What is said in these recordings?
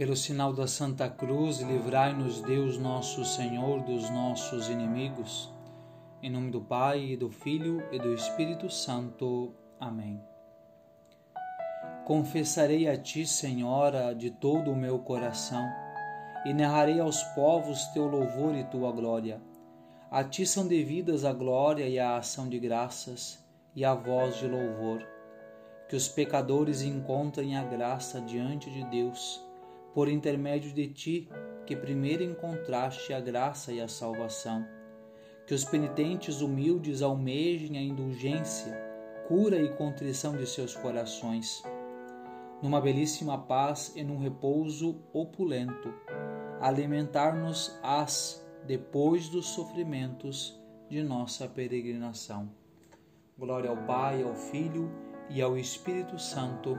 Pelo sinal da Santa Cruz, livrai-nos Deus nosso Senhor dos nossos inimigos. Em nome do Pai, do Filho e do Espírito Santo. Amém. Confessarei a Ti, Senhora, de todo o meu coração, e narrarei aos povos Teu louvor e Tua glória. A Ti são devidas a glória e a ação de graças e a voz de louvor. Que os pecadores encontrem a graça diante de Deus por intermédio de ti, que primeiro encontraste a graça e a salvação. Que os penitentes humildes almejem a indulgência, cura e contrição de seus corações, numa belíssima paz e num repouso opulento, alimentar-nos as depois dos sofrimentos de nossa peregrinação. Glória ao Pai, ao Filho e ao Espírito Santo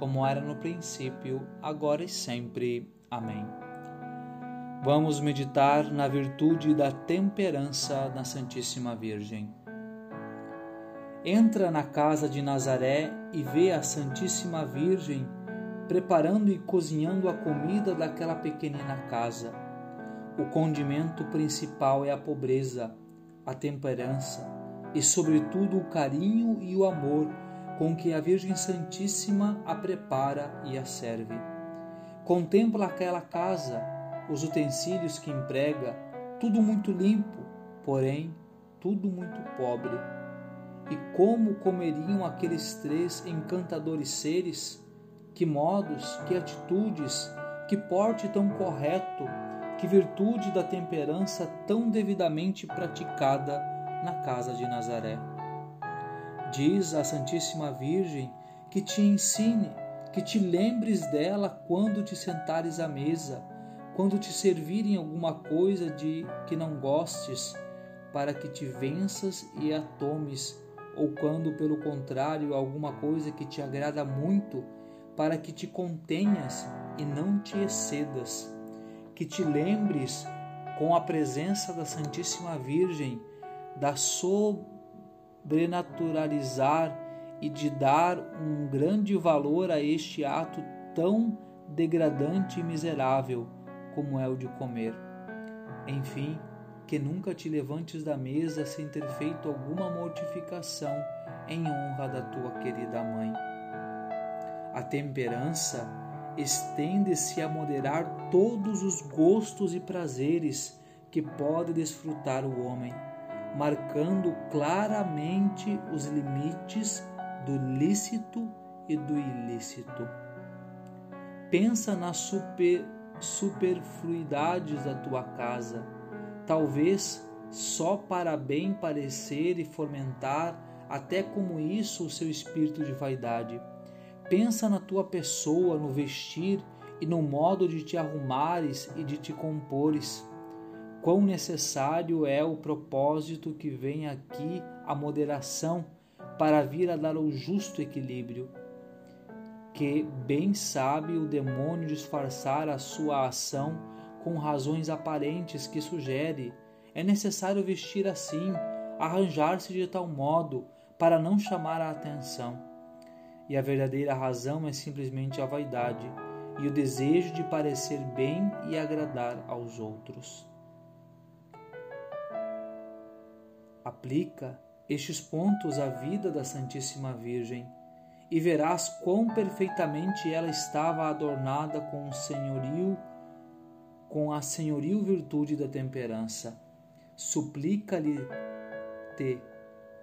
como era no princípio, agora e sempre. Amém. Vamos meditar na virtude da temperança da Santíssima Virgem. Entra na casa de Nazaré e vê a Santíssima Virgem preparando e cozinhando a comida daquela pequenina casa. O condimento principal é a pobreza, a temperança e, sobretudo, o carinho e o amor com que a Virgem Santíssima a prepara e a serve. Contempla aquela casa, os utensílios que emprega, tudo muito limpo, porém tudo muito pobre. E como comeriam aqueles três encantadores seres? Que modos, que atitudes, que porte tão correto, que virtude da temperança tão devidamente praticada na casa de Nazaré. Diz a Santíssima Virgem que te ensine, que te lembres dela quando te sentares à mesa, quando te servirem alguma coisa de que não gostes, para que te venças e a tomes, ou quando, pelo contrário, alguma coisa que te agrada muito, para que te contenhas e não te excedas. Que te lembres, com a presença da Santíssima Virgem, da soberania sobrenaturalizar e de dar um grande valor a este ato tão degradante e miserável como é o de comer. Enfim, que nunca te levantes da mesa sem ter feito alguma mortificação em honra da tua querida mãe. A temperança estende-se a moderar todos os gostos e prazeres que pode desfrutar o homem marcando claramente os limites do lícito e do ilícito. Pensa nas super, superfluidades da tua casa, talvez só para bem parecer e fomentar até como isso o seu espírito de vaidade. Pensa na tua pessoa, no vestir e no modo de te arrumares e de te compores quão necessário é o propósito que vem aqui a moderação para vir a dar o justo equilíbrio, que bem sabe o demônio disfarçar a sua ação com razões aparentes que sugere. É necessário vestir assim, arranjar-se de tal modo para não chamar a atenção. E a verdadeira razão é simplesmente a vaidade e o desejo de parecer bem e agradar aos outros. Aplica estes pontos à vida da Santíssima Virgem e verás quão perfeitamente ela estava adornada com o senhorio, com a senhoril virtude da temperança. Suplica-lhe te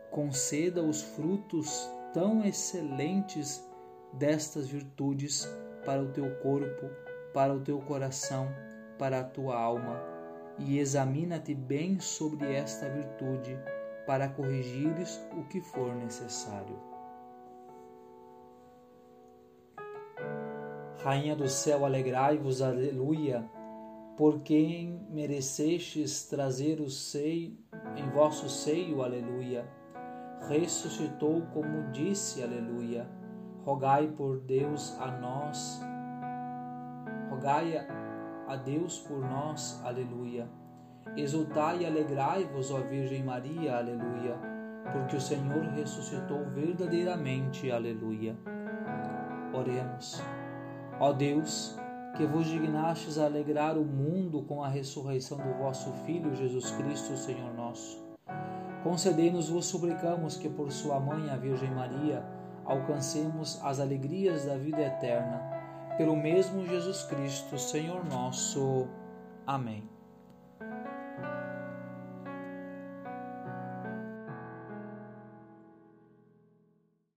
conceda os frutos tão excelentes destas virtudes para o teu corpo, para o teu coração, para a tua alma e examina-te bem sobre esta virtude, para corrigires o que for necessário. Rainha do céu, alegrai-vos, aleluia, por quem merecestes trazer o seio em vosso seio, aleluia. Ressuscitou como disse, aleluia. Rogai por Deus a nós, rogai a Deus por nós, aleluia. Exultai e alegrai-vos, ó Virgem Maria, aleluia, porque o Senhor ressuscitou verdadeiramente, aleluia. Oremos. Ó Deus, que vos dignastes a alegrar o mundo com a ressurreição do vosso Filho Jesus Cristo, Senhor nosso. Concedei-nos, vos suplicamos, que por sua mãe, a Virgem Maria, alcancemos as alegrias da vida eterna. Pelo mesmo Jesus Cristo, Senhor nosso. Amém.